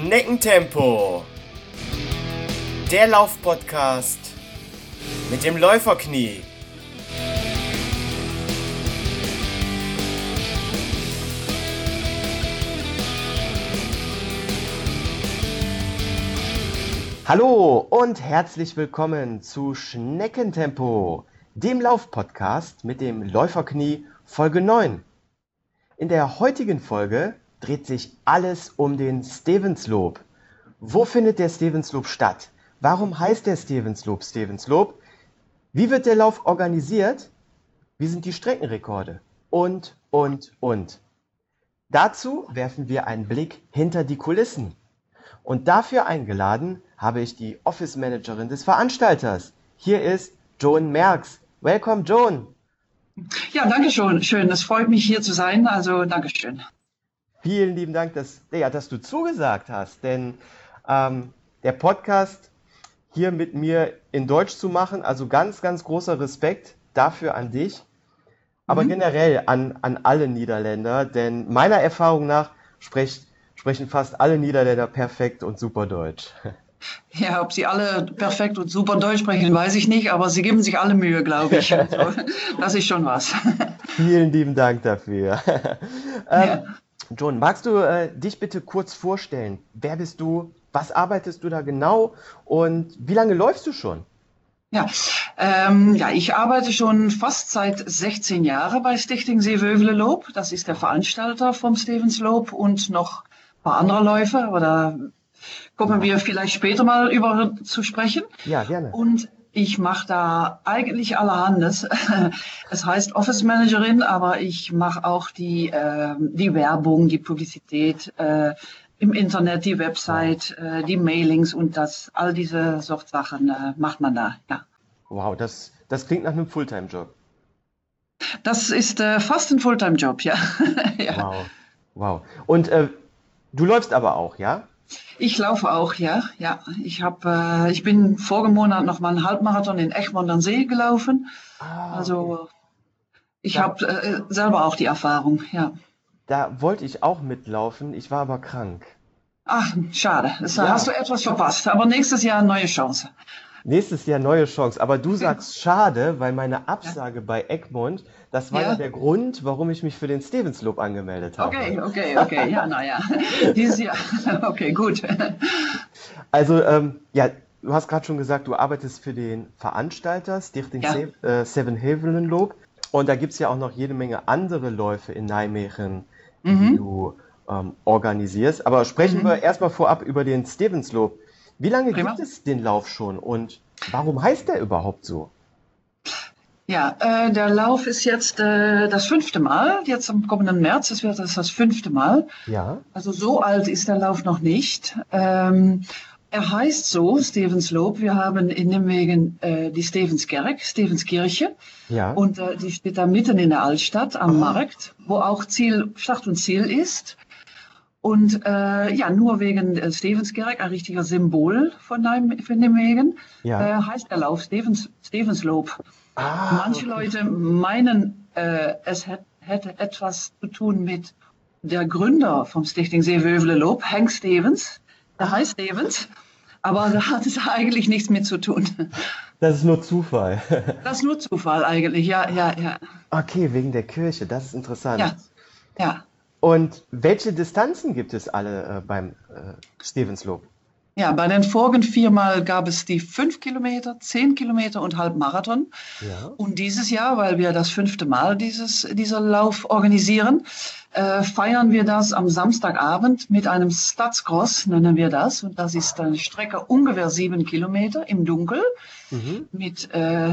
Schneckentempo. Der Laufpodcast mit dem Läuferknie. Hallo und herzlich willkommen zu Schneckentempo, dem Laufpodcast mit dem Läuferknie Folge 9. In der heutigen Folge dreht sich alles um den Stevenslob. Wo findet der Stevenslob statt? Warum heißt der Stevenslob Stevenslob? Wie wird der Lauf organisiert? Wie sind die Streckenrekorde? Und, und, und. Dazu werfen wir einen Blick hinter die Kulissen. Und dafür eingeladen habe ich die Office Managerin des Veranstalters. Hier ist Joan Merks. Welcome, Joan. Ja, danke schön. Schön. Es freut mich, hier zu sein. Also, danke schön. Vielen lieben Dank, dass, ja, dass du zugesagt hast, denn ähm, der Podcast hier mit mir in Deutsch zu machen, also ganz, ganz großer Respekt dafür an dich, aber mhm. generell an, an alle Niederländer, denn meiner Erfahrung nach sprecht, sprechen fast alle Niederländer perfekt und super Deutsch. Ja, ob sie alle perfekt und super Deutsch sprechen, weiß ich nicht, aber sie geben sich alle Mühe, glaube ich. Also, das ist schon was. Vielen lieben Dank dafür. ähm, ja. John, magst du äh, dich bitte kurz vorstellen? Wer bist du? Was arbeitest du da genau? Und wie lange läufst du schon? Ja, ähm, ja, ich arbeite schon fast seit 16 Jahren bei Stichting Seewövelenloop. Das ist der Veranstalter vom Stevensloop und noch ein paar andere Läufe, aber da kommen wir vielleicht später mal über zu sprechen. Ja, gerne. Und ich mache da eigentlich allerhandes. Es heißt Office Managerin, aber ich mache auch die, äh, die Werbung, die Publizität äh, im Internet, die Website, äh, die Mailings und das, all diese Sort Sachen äh, macht man da, ja. Wow, das, das klingt nach einem Fulltime-Job. Das ist äh, fast ein Fulltime-Job, ja. ja. Wow, wow. Und äh, du läufst aber auch, ja? Ich laufe auch, ja. ja. Ich, hab, äh, ich bin vorigen Monat noch mal einen Halbmarathon in Egmond an See gelaufen. Ah, also ich ja. habe äh, selber auch die Erfahrung, ja. Da wollte ich auch mitlaufen, ich war aber krank. Ach, schade. Das ja. hast du etwas verpasst. Aber nächstes Jahr eine neue Chance. Nächstes Jahr neue Chance. Aber du sagst schade, weil meine Absage ja. bei Egmont, das war ja. ja. der Grund, warum ich mich für den Stevens Loop angemeldet habe. Okay, okay, okay. Ja, naja. Dieses Jahr. Okay, gut. Also, ähm, ja, du hast gerade schon gesagt, du arbeitest für den Veranstalter Stichting ja. Se äh, Seven Havelen Loop. Und da gibt es ja auch noch jede Menge andere Läufe in Nijmegen, mhm. die du ähm, organisierst. Aber sprechen mhm. wir erstmal vorab über den Stevens Loop. Wie lange Prima. gibt es den Lauf schon und warum heißt der überhaupt so? Ja, äh, der Lauf ist jetzt äh, das fünfte Mal, jetzt am kommenden März, es wird das das fünfte Mal. Ja. Also so alt ist der Lauf noch nicht. Ähm, er heißt so, Stevensloop. Wir haben in Nimwegen äh, die Stevenskerk, Stevenskirche. Ja. Und äh, die steht da mitten in der Altstadt am oh. Markt, wo auch Ziel, Start und Ziel ist. Und äh, ja, nur wegen äh, Stevenskerk, ein richtiger Symbol von, dem, von dem Wegen, ja. äh, heißt der Lauf Stevens, Stevensloop. Ah, Manche okay. Leute meinen, äh, es hätte, hätte etwas zu tun mit der Gründer vom Stichting Seewövele Loop, Hank Stevens. Der heißt Stevens, aber da hat es eigentlich nichts mit zu tun. Das ist nur Zufall. Das ist nur Zufall eigentlich, ja, ja, ja. Okay, wegen der Kirche, das ist interessant. Ja, ja. Und welche Distanzen gibt es alle äh, beim äh, Stevensloop? Ja, bei den vorigen viermal gab es die fünf Kilometer, zehn Kilometer und Halbmarathon. Ja. Und dieses Jahr, weil wir das fünfte Mal dieses, dieser Lauf organisieren, äh, feiern wir das am Samstagabend mit einem Stadscross, nennen wir das. Und das ist eine Strecke ungefähr sieben Kilometer im Dunkel mhm. mit äh,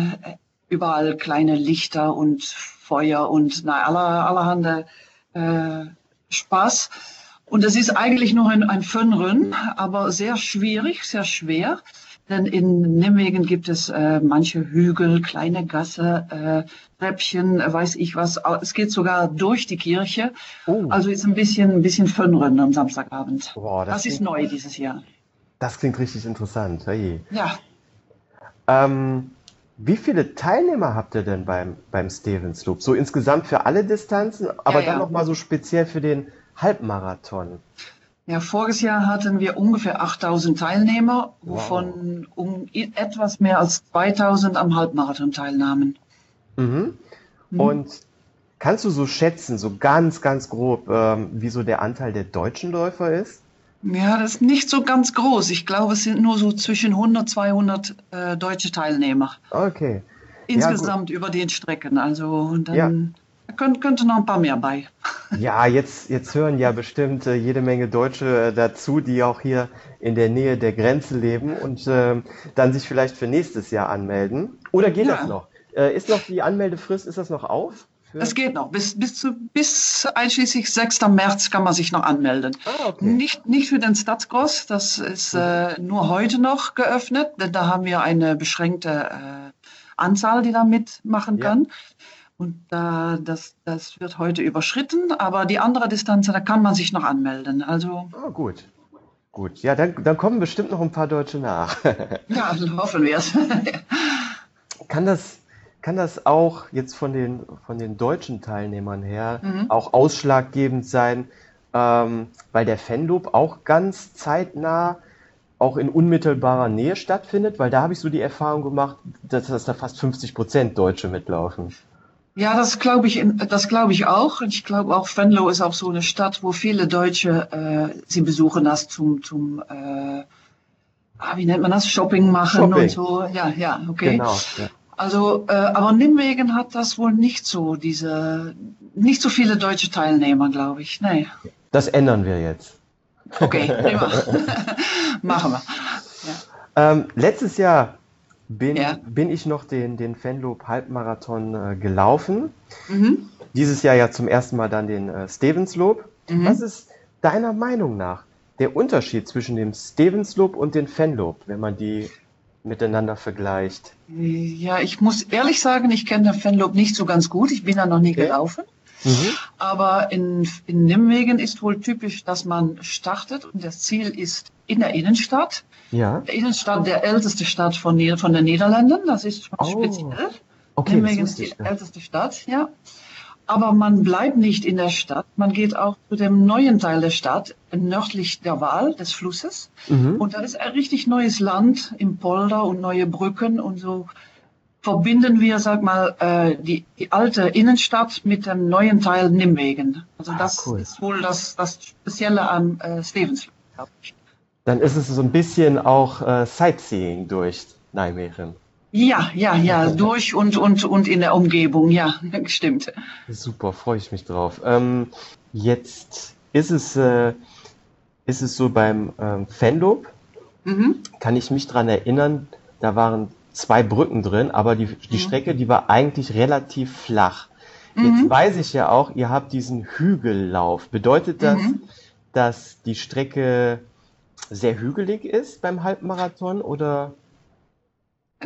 überall kleine Lichter und Feuer und na, aller, allerhand äh, Spaß. Und es ist eigentlich nur ein, ein Fünrun, aber sehr schwierig, sehr schwer. Denn in Nimwegen gibt es äh, manche Hügel, kleine Gasse, äh, Treppchen, äh, weiß ich was. Es geht sogar durch die Kirche. Oh. Also ist ein bisschen, ein bisschen Fünrun am Samstagabend. Wow, das, das klingt, ist neu dieses Jahr. Das klingt richtig interessant. Hey. Ja. Ähm, wie viele Teilnehmer habt ihr denn beim, beim Stevens Loop? So insgesamt für alle Distanzen, aber ja, dann ja. nochmal so speziell für den Halbmarathon. Ja, voriges Jahr hatten wir ungefähr 8000 Teilnehmer, wovon wow. um etwas mehr als 2000 am Halbmarathon teilnahmen. Mhm. Mhm. Und kannst du so schätzen, so ganz, ganz grob, ähm, wie so der Anteil der deutschen Läufer ist? Ja, das ist nicht so ganz groß. Ich glaube, es sind nur so zwischen 100, 200 äh, deutsche Teilnehmer. Okay. Insgesamt ja, über den Strecken. Also dann ja. könnte, könnte noch ein paar mehr bei. Ja, jetzt, jetzt hören ja bestimmt äh, jede Menge Deutsche äh, dazu, die auch hier in der Nähe der Grenze leben und äh, dann sich vielleicht für nächstes Jahr anmelden. Oder geht ja. das noch? Äh, ist noch die Anmeldefrist, ist das noch auf? Es geht noch. Bis, bis, zu, bis einschließlich 6. März kann man sich noch anmelden. Ah, okay. nicht, nicht für den Stadtgross, das ist äh, nur heute noch geöffnet, denn da haben wir eine beschränkte äh, Anzahl, die da mitmachen kann. Ja. Und äh, das, das wird heute überschritten, aber die andere Distanz, da kann man sich noch anmelden. Also, oh, gut. Gut, ja, dann, dann kommen bestimmt noch ein paar Deutsche nach. ja, hoffen wir es. kann das, kann das auch jetzt von den, von den deutschen Teilnehmern her mhm. auch ausschlaggebend sein, ähm, weil der Fanloop auch ganz zeitnah auch in unmittelbarer Nähe stattfindet, weil da habe ich so die Erfahrung gemacht, dass, dass da fast 50 Prozent Deutsche mitlaufen. Ja, das glaube ich, das glaube ich auch. Ich glaube auch, Venlo ist auch so eine Stadt, wo viele Deutsche äh, sie besuchen, das zum, zum äh, ah, wie nennt man das, Shopping machen Shopping. und so. Ja, ja, okay. Genau. Ja. Also, äh, aber Nimwegen hat das wohl nicht so, diese, nicht so viele deutsche Teilnehmer, glaube ich. Nee. Das ändern wir jetzt. Okay, prima. Machen wir. Ja. Ähm, letztes Jahr bin, ja. bin ich noch den, den Fanloop Halbmarathon äh, gelaufen. Mhm. Dieses Jahr ja zum ersten Mal dann den äh, Stevensloop. Mhm. Was ist deiner Meinung nach der Unterschied zwischen dem Stevensloop und dem Fanloop, wenn man die miteinander vergleicht? Ja, ich muss ehrlich sagen, ich kenne den Fanloop nicht so ganz gut. Ich bin da noch nie okay. gelaufen. Mhm. Aber in, in Nimwegen ist wohl typisch, dass man startet und das Ziel ist in der Innenstadt. Ja. Der Innenstadt der älteste Stadt von, von den Niederlanden. Das ist schon oh. speziell. Okay, Nimwegen ist die älteste Stadt, ja. Aber man bleibt nicht in der Stadt. Man geht auch zu dem neuen Teil der Stadt, nördlich der Waal, des Flusses. Mhm. Und da ist ein richtig neues Land im Polder und neue Brücken und so verbinden wir, sag mal, äh, die, die alte Innenstadt mit dem neuen Teil Nimwegen. Also ah, das cool. ist wohl das, das Spezielle am äh, Stevens. Dann ist es so ein bisschen auch äh, Sightseeing durch Nijmegen. Ja, ja, ja, durch und, und, und in der Umgebung, ja, stimmt. Super, freue ich mich drauf. Ähm, jetzt ist es, äh, ist es so beim ähm, Fanloop, mhm. kann ich mich daran erinnern, da waren zwei Brücken drin, aber die, die mhm. Strecke, die war eigentlich relativ flach. Mhm. Jetzt weiß ich ja auch, ihr habt diesen Hügellauf. Bedeutet das, mhm. dass die Strecke sehr hügelig ist beim Halbmarathon oder?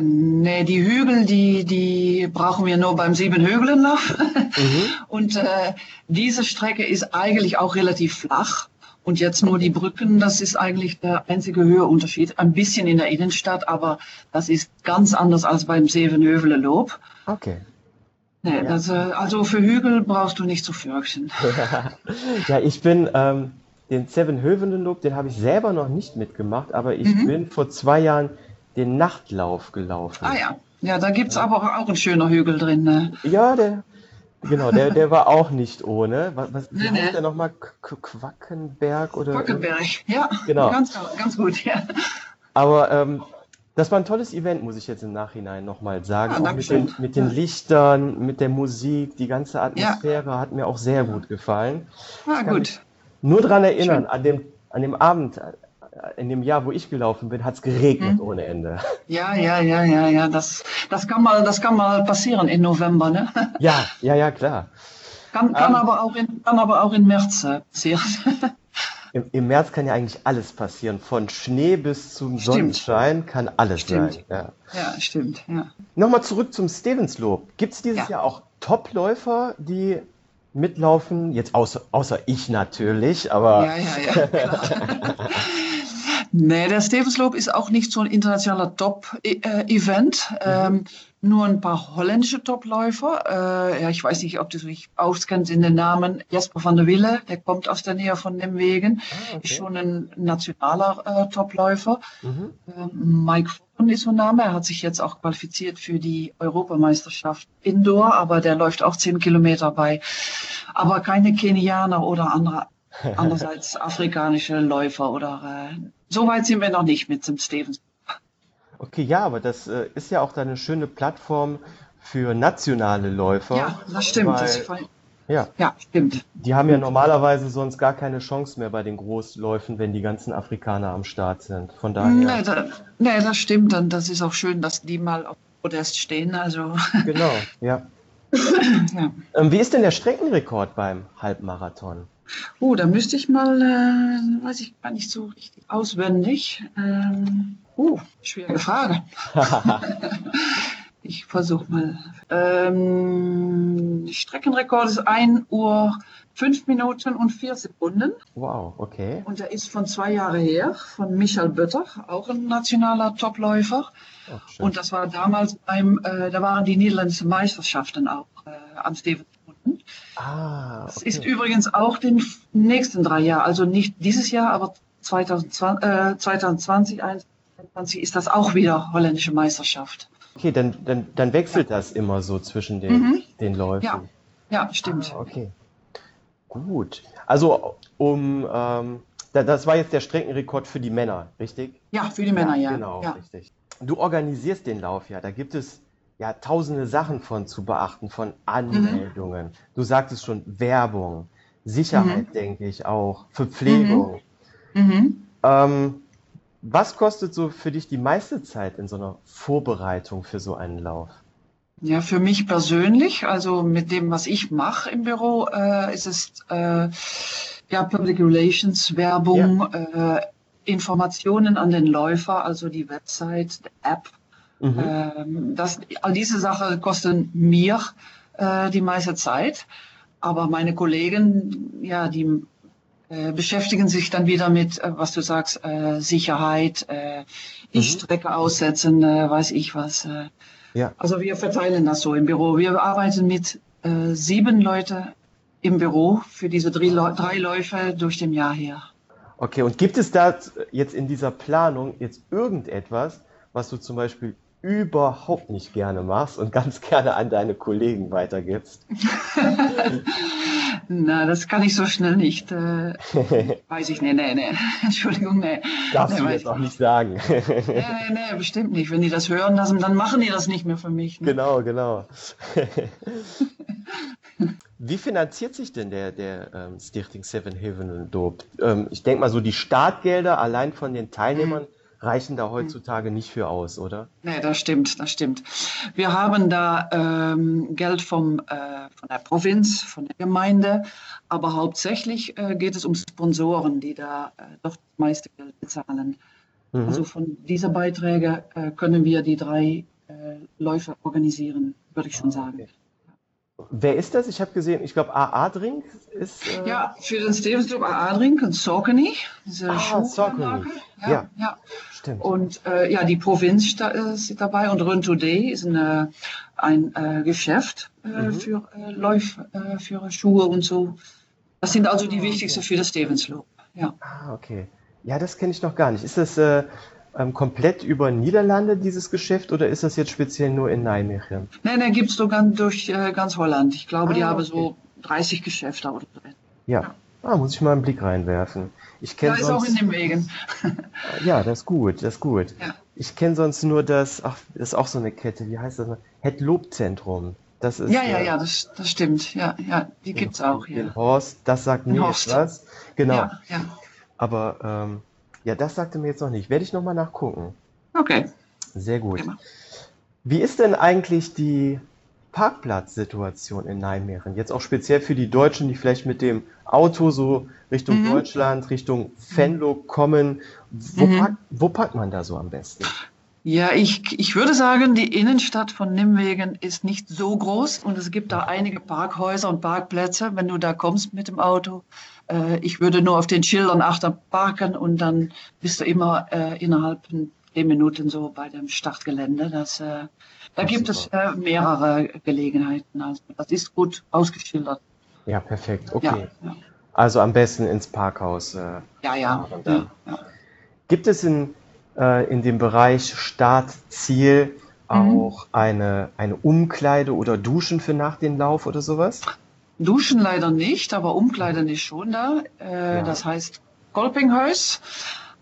Nee, die Hügel, die, die brauchen wir nur beim Siebenhügelenlauf. Mhm. Und äh, diese Strecke ist eigentlich auch relativ flach. Und jetzt nur die Brücken, das ist eigentlich der einzige Höheunterschied. Ein bisschen in der Innenstadt, aber das ist ganz anders als beim Sevenhövele-Lob. Okay. Nee, ja. das, äh, also für Hügel brauchst du nicht zu fürchten. ja, ich bin ähm, den Sevenhövelen-Lob, den habe ich selber noch nicht mitgemacht, aber ich mhm. bin vor zwei Jahren den Nachtlauf gelaufen. Ah ja, ja, da gibt's ja. aber auch ein schöner Hügel drin. Ne? Ja, der, genau, der, der war auch nicht ohne. Was, was nee, heißt nee. der nochmal? Quackenberg oder? Quackenberg, ja, genau. Ganz, ganz gut, ja. Aber ähm, das war ein tolles Event, muss ich jetzt im Nachhinein nochmal sagen. Ja, auch mit den, mit den Lichtern, mit der Musik, die ganze Atmosphäre ja. hat mir auch sehr gut gefallen. Ah, gut. Nur daran erinnern, an dem, an dem Abend, in dem Jahr, wo ich gelaufen bin, hat es geregnet hm. ohne Ende. Ja, ja, ja, ja, ja. Das, das, kann mal, das kann mal passieren in November, ne? Ja, ja, ja, klar. Kann, kann, um, ähm, aber, auch in, kann aber auch in März äh, passieren. Im, Im, März kann ja eigentlich alles passieren. Von Schnee bis zum stimmt. Sonnenschein kann alles stimmt. sein. Ja. ja, stimmt. Ja. Nochmal zurück zum Stevenslob. Gibt es dieses ja. Jahr auch Topläufer, die mitlaufen? Jetzt außer, außer ich natürlich, aber. Ja, ja, ja, klar. Nee, der Stevensloop ist auch nicht so ein internationaler Top-Event. Mhm. Ähm, nur ein paar holländische Topläufer. Äh, ja, ich weiß nicht, ob du dich auskennst in den Namen. Jasper van der Wille, der kommt aus der Nähe von Nimwegen, ah, okay. ist schon ein nationaler äh, Topläufer. Mhm. Äh, Mike Vorn ist so ein Name. Er hat sich jetzt auch qualifiziert für die Europameisterschaft Indoor, aber der läuft auch zehn Kilometer bei. Aber keine Kenianer oder andere, andererseits afrikanische Läufer oder äh, so weit sind wir noch nicht mit dem Stevens. Okay, ja, aber das äh, ist ja auch eine schöne Plattform für nationale Läufer. Ja, das stimmt. Weil, das ja. ja, stimmt. Die haben ja normalerweise sonst gar keine Chance mehr bei den Großläufen, wenn die ganzen Afrikaner am Start sind. Von daher. Nee, da, nee das stimmt. Und das ist auch schön, dass die mal auf Podest stehen. Also. Genau, ja. Ja. Ähm, wie ist denn der Streckenrekord beim Halbmarathon? Oh, da müsste ich mal, äh, weiß ich gar nicht so richtig auswendig. Ähm, Uh, schwere Frage. ich versuche mal. Ähm, Streckenrekord ist 1 Uhr 5 Minuten und 4 Sekunden. Wow, okay. Und er ist von zwei Jahren her, von Michael Bötter, auch ein nationaler Topläufer. Oh, und das war damals beim, äh, da waren die niederländischen Meisterschaften auch äh, am Steven Ah, okay. Es ist übrigens auch den nächsten drei Jahren, also nicht dieses Jahr, aber 2020, äh, 2020 2020 ist das auch wieder holländische Meisterschaft. Okay, dann, dann, dann wechselt ja. das immer so zwischen den, mhm. den Läufen. Ja, ja stimmt. Ah, okay. Gut. Also um ähm, das war jetzt der Streckenrekord für die Männer, richtig? Ja, für die Männer, ja. Genau, ja. richtig. Du organisierst den Lauf ja. Da gibt es ja tausende Sachen von zu beachten, von Anmeldungen. Mhm. Du sagtest schon Werbung, Sicherheit, mhm. denke ich auch, Verpflegung. Mhm. mhm. Ähm, was kostet so für dich die meiste Zeit in so einer Vorbereitung für so einen Lauf? Ja, für mich persönlich, also mit dem, was ich mache im Büro, äh, ist es äh, ja Public Relations, Werbung, ja. äh, Informationen an den Läufer, also die Website, die App. Mhm. Ähm, das, all diese Sachen kosten mir äh, die meiste Zeit, aber meine Kollegen, ja, die beschäftigen sich dann wieder mit, äh, was du sagst, äh, Sicherheit, äh, die mhm. Strecke aussetzen, äh, weiß ich was. Äh. Ja. Also wir verteilen das so im Büro. Wir arbeiten mit äh, sieben Leuten im Büro für diese drei, drei Läufe durch dem Jahr her. Okay, und gibt es da jetzt in dieser Planung jetzt irgendetwas, was du zum Beispiel überhaupt nicht gerne machst und ganz gerne an deine Kollegen weitergibst? Na, das kann ich so schnell nicht. Äh, weiß ich nicht, nee, nee. Entschuldigung, nee. Darfst nee, du jetzt auch nicht sagen. nee, nee, nee, bestimmt nicht. Wenn die das hören lassen, dann machen die das nicht mehr für mich. Ne? Genau, genau. Wie finanziert sich denn der, der ähm, Stichting Seven Heaven und Dope? Ähm, ich denke mal so, die Startgelder allein von den Teilnehmern. Mhm reichen da heutzutage nicht für aus, oder? Nee, das stimmt, das stimmt. Wir haben da ähm, Geld vom, äh, von der Provinz, von der Gemeinde, aber hauptsächlich äh, geht es um Sponsoren, die da äh, doch das meiste Geld bezahlen. Mhm. Also von diesen Beiträgen äh, können wir die drei äh, Läufe organisieren, würde ich schon ah, sagen. Okay. Wer ist das? Ich habe gesehen, ich glaube AA Drink ist. Äh ja, für den Stevens Club AA Drink und Saucony. Diese ah, Saucony. Ja, ja, ja. Stimmt. Und äh, ja, die Provinz da, ist dabei und Run Today ist eine, ein äh, Geschäft äh, mhm. für äh, Läuf, äh, für Schuhe und so. Das sind also die ah, wichtigsten okay. für das Stevens Club. Ja. Ah, okay. Ja, das kenne ich noch gar nicht. Ist das äh, ähm, komplett über Niederlande, dieses Geschäft, oder ist das jetzt speziell nur in Nijmegen? Nein, nein, gibt es sogar durch äh, ganz Holland. Ich glaube, ah, die haben so 30 Geschäfte oder so. Ja, ja. Ah, muss ich mal einen Blick reinwerfen. Ich kenne ja, sonst... auch in den Wegen. ja, das ist gut, das ist gut. Ja. Ich kenne sonst nur das, ach, das ist auch so eine Kette, wie heißt das? Het Lobzentrum. Das ist, ja, ja, ja, das, das stimmt. Ja, ja, die gibt es auch hier. Den Horst, das sagt mir etwas. Genau. Ja, ja. Aber ähm, ja, das sagte mir jetzt noch nicht. Werde ich nochmal nachgucken. Okay. Sehr gut. Immer. Wie ist denn eigentlich die Parkplatzsituation in Nijmegen? Jetzt auch speziell für die Deutschen, die vielleicht mit dem Auto so Richtung mhm. Deutschland, Richtung Venlo kommen. Wo, mhm. park, wo parkt man da so am besten? Ja, ich, ich würde sagen, die Innenstadt von Nimwegen ist nicht so groß und es gibt da einige Parkhäuser und Parkplätze, wenn du da kommst mit dem Auto. Äh, ich würde nur auf den Schildern achter parken und dann bist du immer äh, innerhalb von zehn Minuten so bei dem Startgelände. Das, äh, da gibt es äh, mehrere Gelegenheiten. Also das ist gut ausgeschildert. Ja, perfekt. Okay. Ja, ja. Also am besten ins Parkhaus. Äh, ja, ja. ja, ja. Gibt es in, äh, in dem Bereich Start-Ziel mhm. auch eine, eine Umkleide oder Duschen für nach dem Lauf oder sowas? Duschen leider nicht, aber Umkleiden ist schon da. Äh, ja. Das heißt Kolpinghaus.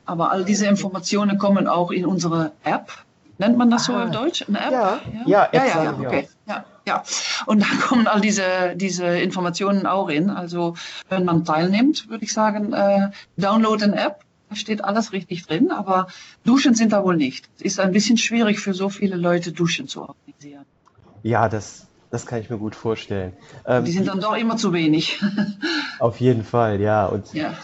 Aber all diese Informationen kommen auch in unsere App. Nennt man das ah. so auf Deutsch? Eine App? Ja, ja, ja, ja, ja, okay. Ja, ja. Und da kommen all diese, diese Informationen auch in. Also wenn man teilnimmt, würde ich sagen, äh, download eine App. Da steht alles richtig drin, aber Duschen sind da wohl nicht. Es ist ein bisschen schwierig für so viele Leute, Duschen zu organisieren. Ja, das, das kann ich mir gut vorstellen. Ähm, die sind dann doch immer zu wenig. auf jeden Fall, ja. Und ja.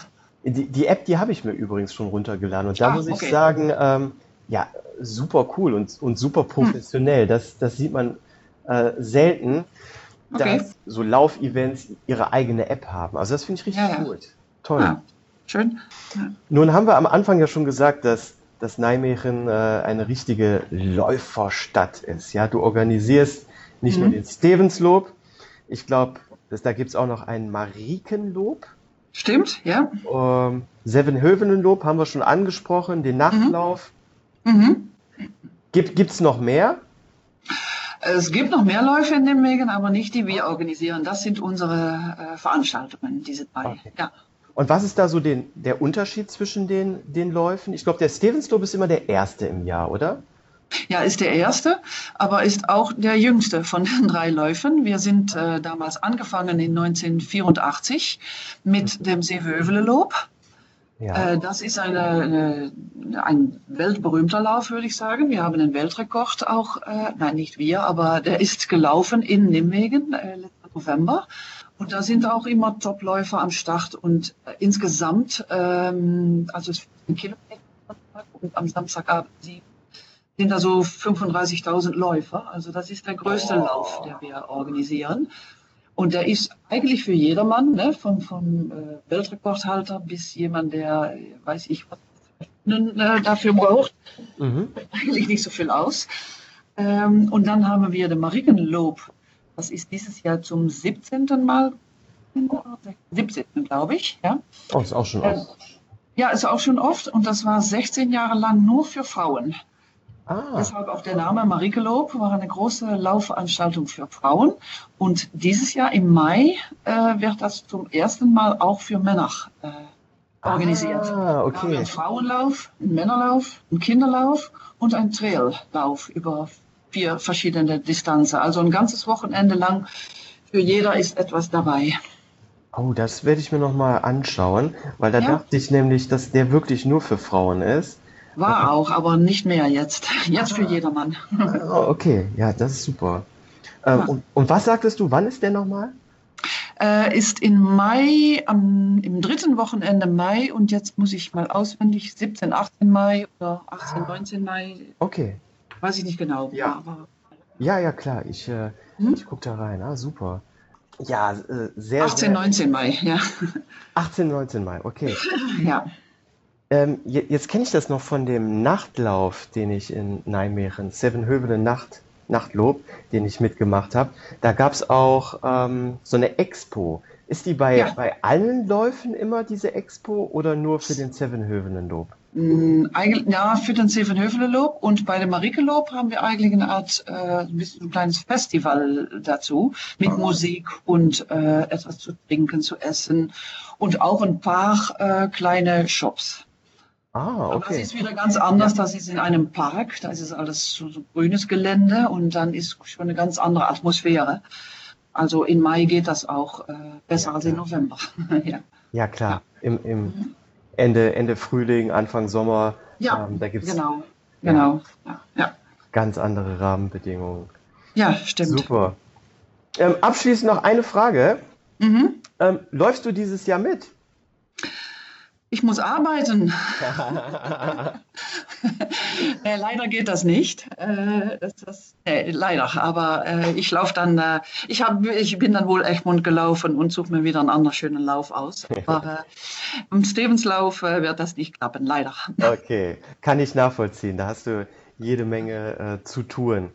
Die, die App, die habe ich mir übrigens schon runtergeladen. Und da ah, muss ich okay. sagen, ähm, ja, super cool und, und super hm. professionell. Hm. Das, das sieht man äh, selten, okay. dass so Laufevents ihre eigene App haben. Also das finde ich richtig ja, ja. gut. Toll. Ja, schön. Nun haben wir am Anfang ja schon gesagt, dass dass Nijmegen äh, eine richtige Läuferstadt ist. Ja, du organisierst nicht mhm. nur den Stevenslob, ich glaube, da gibt es auch noch einen Marikenlob. Stimmt, ja. Ähm, Sevenhövenenlob haben wir schon angesprochen, den Nachtlauf. Mhm. Gibt es noch mehr? Es gibt noch mehr Läufe in dem Wegen, aber nicht die wir organisieren. Das sind unsere äh, Veranstaltungen, diese drei. Okay. Ja. Und was ist da so den, der Unterschied zwischen den, den Läufen? Ich glaube, der Stevenslob ist immer der erste im Jahr, oder? Ja, ist der erste, aber ist auch der jüngste von den drei Läufen. Wir sind äh, damals angefangen in 1984 mit dem Seewövele-Lob. Ja. Äh, das ist eine, eine, ein weltberühmter Lauf, würde ich sagen. Wir haben einen Weltrekord auch, äh, nein, nicht wir, aber der ist gelaufen in Nimwegen äh, letzten November. Und da sind auch immer Topläufer am Start und äh, insgesamt, ähm, also es Kilometer und am Samstagabend sieben sind da so 35.000 Läufer. Also das ist der größte oh. Lauf, der wir organisieren. Und der ist eigentlich für jedermann, ne? vom, vom äh, Weltrekordhalter bis jemand, der, weiß ich, was äh, dafür braucht. Mhm. Eigentlich nicht so viel aus. Ähm, und dann haben wir den Marienlob. Das ist dieses Jahr zum 17. Mal, 17. glaube ich. Ja. Oh, ist auch schon oft. Äh, ja, ist auch schon oft. Und das war 16 Jahre lang nur für Frauen. Ah. Deshalb auch der Name Marikelob war eine große Laufveranstaltung für Frauen. Und dieses Jahr im Mai äh, wird das zum ersten Mal auch für Männer äh, organisiert. Ah, okay. Da ein Frauenlauf, ein Männerlauf, ein Kinderlauf und ein Traillauf über vier verschiedene Distanzen. Also ein ganzes Wochenende lang. Für jeder ist etwas dabei. Oh, das werde ich mir nochmal anschauen, weil da ja. dachte ich nämlich, dass der wirklich nur für Frauen ist. War auch, aber nicht mehr jetzt. Jetzt für jedermann. Oh, okay, ja, das ist super. Ähm, ja. und, und, was sagtest du, wann ist der nochmal? Äh, ist in Mai, am, im dritten Wochenende Mai und jetzt muss ich mal auswendig, 17, 18 Mai oder 18, ah. 19 Mai. Okay. Weiß ich nicht genau. Ja, aber, ja, ja, klar, ich, äh, hm? ich gucke da rein. Ah, super. Ja, äh, sehr. 18, sehr, 19 Mai, ja. 18, 19 Mai, okay. ja. Ähm, jetzt kenne ich das noch von dem Nachtlauf, den ich in Nijmegen, Sevenhövelen Nacht, Nachtlob, den ich mitgemacht habe. Da gab es auch ähm, so eine Expo. Ist die bei, ja. bei allen Läufen immer diese Expo oder nur für den Sevenhövelen-Lob? Mm, ja, für den Sevenhövelen-Lob und bei dem Marike-Lob haben wir eigentlich eine Art, äh, ein, bisschen ein kleines Festival dazu mit oh. Musik und äh, etwas zu trinken, zu essen und auch ein paar äh, kleine Shops. Ah, okay. das ist wieder ganz anders. Das ist in einem Park. Da ist es alles so, so, grünes Gelände und dann ist schon eine ganz andere Atmosphäre. Also in Mai geht das auch äh, besser ja, als in November. ja. ja. klar. Ja. Im, im mhm. Ende, Ende Frühling, Anfang Sommer. Ja, ähm, da gibt's, genau. genau. Ja, Ganz andere Rahmenbedingungen. Ja, stimmt. Super. Ähm, abschließend noch eine Frage. Mhm. Ähm, läufst du dieses Jahr mit? Ich muss arbeiten. äh, leider geht das nicht. Äh, das, das, äh, leider, aber äh, ich laufe dann, äh, ich, hab, ich bin dann wohl Egmont gelaufen und suche mir wieder einen anderen schönen Lauf aus. Aber äh, im Stevenslauf wird das nicht klappen, leider. Okay, kann ich nachvollziehen. Da hast du jede Menge zu tun.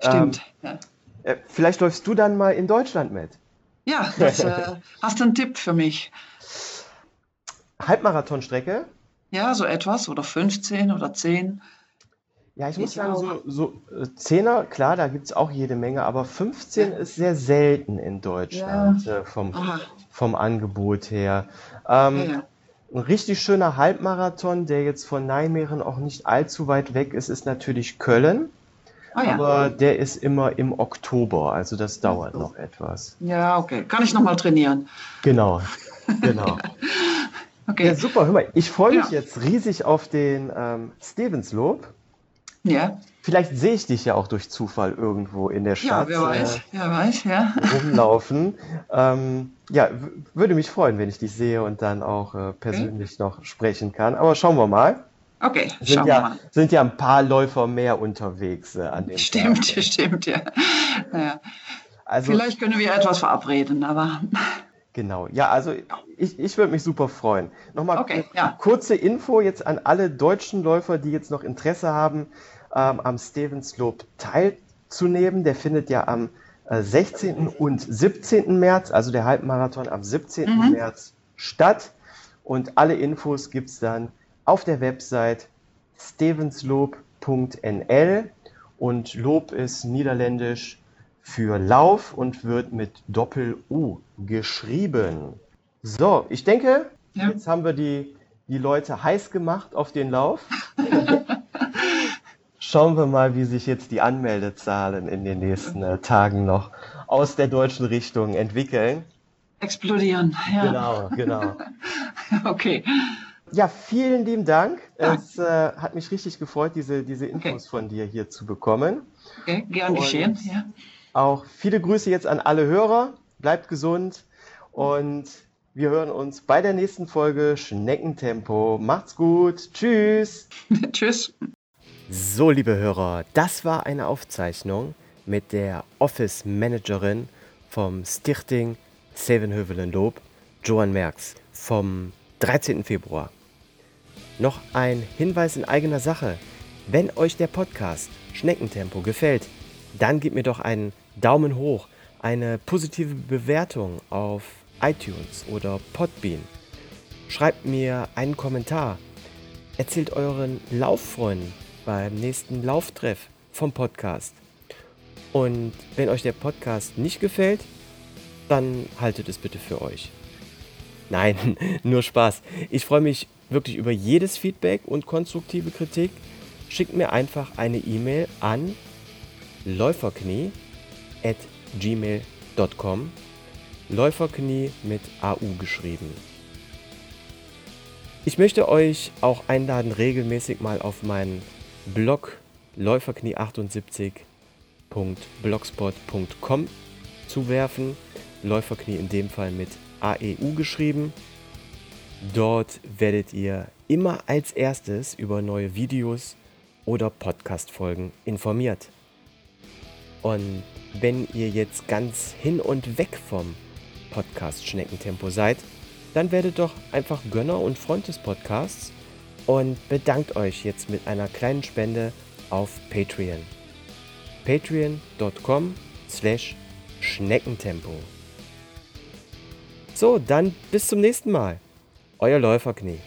Stimmt. Ähm, ja. vielleicht läufst du dann mal in Deutschland mit. Ja, das, hast du einen Tipp für mich? Halbmarathonstrecke? Ja, so etwas oder 15 oder 10. Ja, ich muss sagen, so, so äh, Zehner, klar, da gibt es auch jede Menge, aber 15 ja. ist sehr selten in Deutschland ja. äh, vom, vom Angebot her. Ähm, ja, ein richtig schöner Halbmarathon, der jetzt von Nijmegen auch nicht allzu weit weg ist, ist natürlich Köln. Ah, ja. Aber der ist immer im Oktober, also das dauert noch etwas. Ja, okay. Kann ich nochmal trainieren? Genau, genau. Okay. Ja, super. Hör mal, ich freue mich ja. jetzt riesig auf den ähm, Stevenslob. Ja. Vielleicht sehe ich dich ja auch durch Zufall irgendwo in der Stadt. Ja, wer weiß, äh, wer weiß, ja. Rumlaufen. ähm, ja, würde mich freuen, wenn ich dich sehe und dann auch äh, persönlich okay. noch sprechen kann. Aber schauen wir mal. Okay, sind schauen ja, wir mal. Sind ja ein paar Läufer mehr unterwegs äh, an dem Stimmt, Tag. stimmt, ja. ja. Also, Vielleicht können wir etwas verabreden, aber. Genau, ja, also ich, ich würde mich super freuen. Nochmal okay, ja. kurze Info jetzt an alle deutschen Läufer, die jetzt noch Interesse haben, ähm, am Stevenslob teilzunehmen. Der findet ja am äh, 16. und 17. März, also der Halbmarathon am 17. Mhm. März statt. Und alle Infos gibt es dann auf der Website stevenslob.nl und Lob ist niederländisch für Lauf und wird mit Doppel-U geschrieben. So, ich denke, ja. jetzt haben wir die, die Leute heiß gemacht auf den Lauf. Schauen wir mal, wie sich jetzt die Anmeldezahlen in den nächsten äh, Tagen noch aus der deutschen Richtung entwickeln. Explodieren, ja. Genau, genau. okay. Ja, vielen lieben Dank. Es äh, hat mich richtig gefreut, diese, diese Infos okay. von dir hier zu bekommen. Okay, gern geschehen, ja. Auch viele Grüße jetzt an alle Hörer. Bleibt gesund und wir hören uns bei der nächsten Folge Schneckentempo. Macht's gut. Tschüss. Tschüss. So, liebe Hörer, das war eine Aufzeichnung mit der Office Managerin vom Stichting Sevenhövelen Lob, Joan Merks, vom 13. Februar. Noch ein Hinweis in eigener Sache. Wenn euch der Podcast Schneckentempo gefällt, dann gebt mir doch einen Daumen hoch, eine positive Bewertung auf iTunes oder Podbean. Schreibt mir einen Kommentar. Erzählt euren Lauffreunden beim nächsten Lauftreff vom Podcast. Und wenn euch der Podcast nicht gefällt, dann haltet es bitte für euch. Nein, nur Spaß. Ich freue mich wirklich über jedes Feedback und konstruktive Kritik. Schickt mir einfach eine E-Mail an läuferknie gmail.com. Läuferknie mit AU geschrieben. Ich möchte euch auch einladen, regelmäßig mal auf meinen Blog läuferknie78.blogspot.com zu werfen. Läuferknie in dem Fall mit AEU geschrieben. Dort werdet ihr immer als erstes über neue Videos oder Podcast-Folgen informiert. Und wenn ihr jetzt ganz hin und weg vom Podcast Schneckentempo seid, dann werdet doch einfach Gönner und Freund des Podcasts und bedankt euch jetzt mit einer kleinen Spende auf Patreon. patreon.com slash Schneckentempo. So, dann bis zum nächsten Mal. Euer Läuferknie.